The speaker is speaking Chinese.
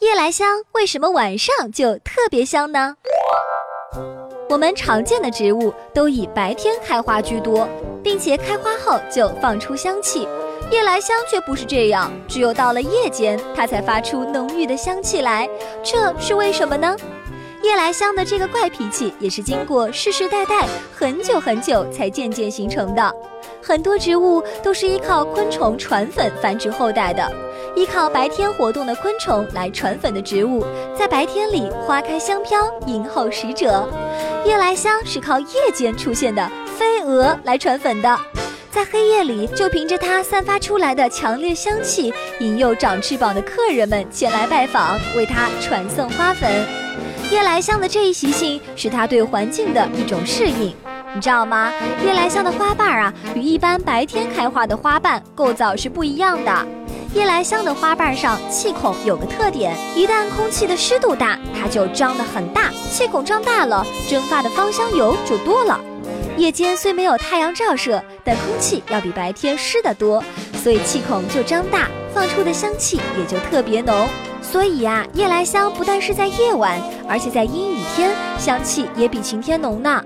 夜来香为什么晚上就特别香呢？我们常见的植物都以白天开花居多，并且开花后就放出香气。夜来香却不是这样，只有到了夜间，它才发出浓郁的香气来。这是为什么呢？夜来香的这个怪脾气也是经过世世代代很久很久才渐渐形成的。很多植物都是依靠昆虫传粉繁殖后代的，依靠白天活动的昆虫来传粉的植物，在白天里花开香飘，迎候使者。夜来香是靠夜间出现的飞蛾来传粉的，在黑夜里就凭着它散发出来的强烈香气，引诱长翅膀的客人们前来拜访，为它传送花粉。夜来香的这一习性是它对环境的一种适应。你知道吗？夜来香的花瓣啊，与一般白天开花的花瓣构造是不一样的。夜来香的花瓣上气孔有个特点，一旦空气的湿度大，它就张得很大。气孔张大了，蒸发的芳香油就多了。夜间虽没有太阳照射，但空气要比白天湿得多，所以气孔就张大，放出的香气也就特别浓。所以呀，夜来香不但是在夜晚，而且在阴雨天，香气也比晴天浓呢。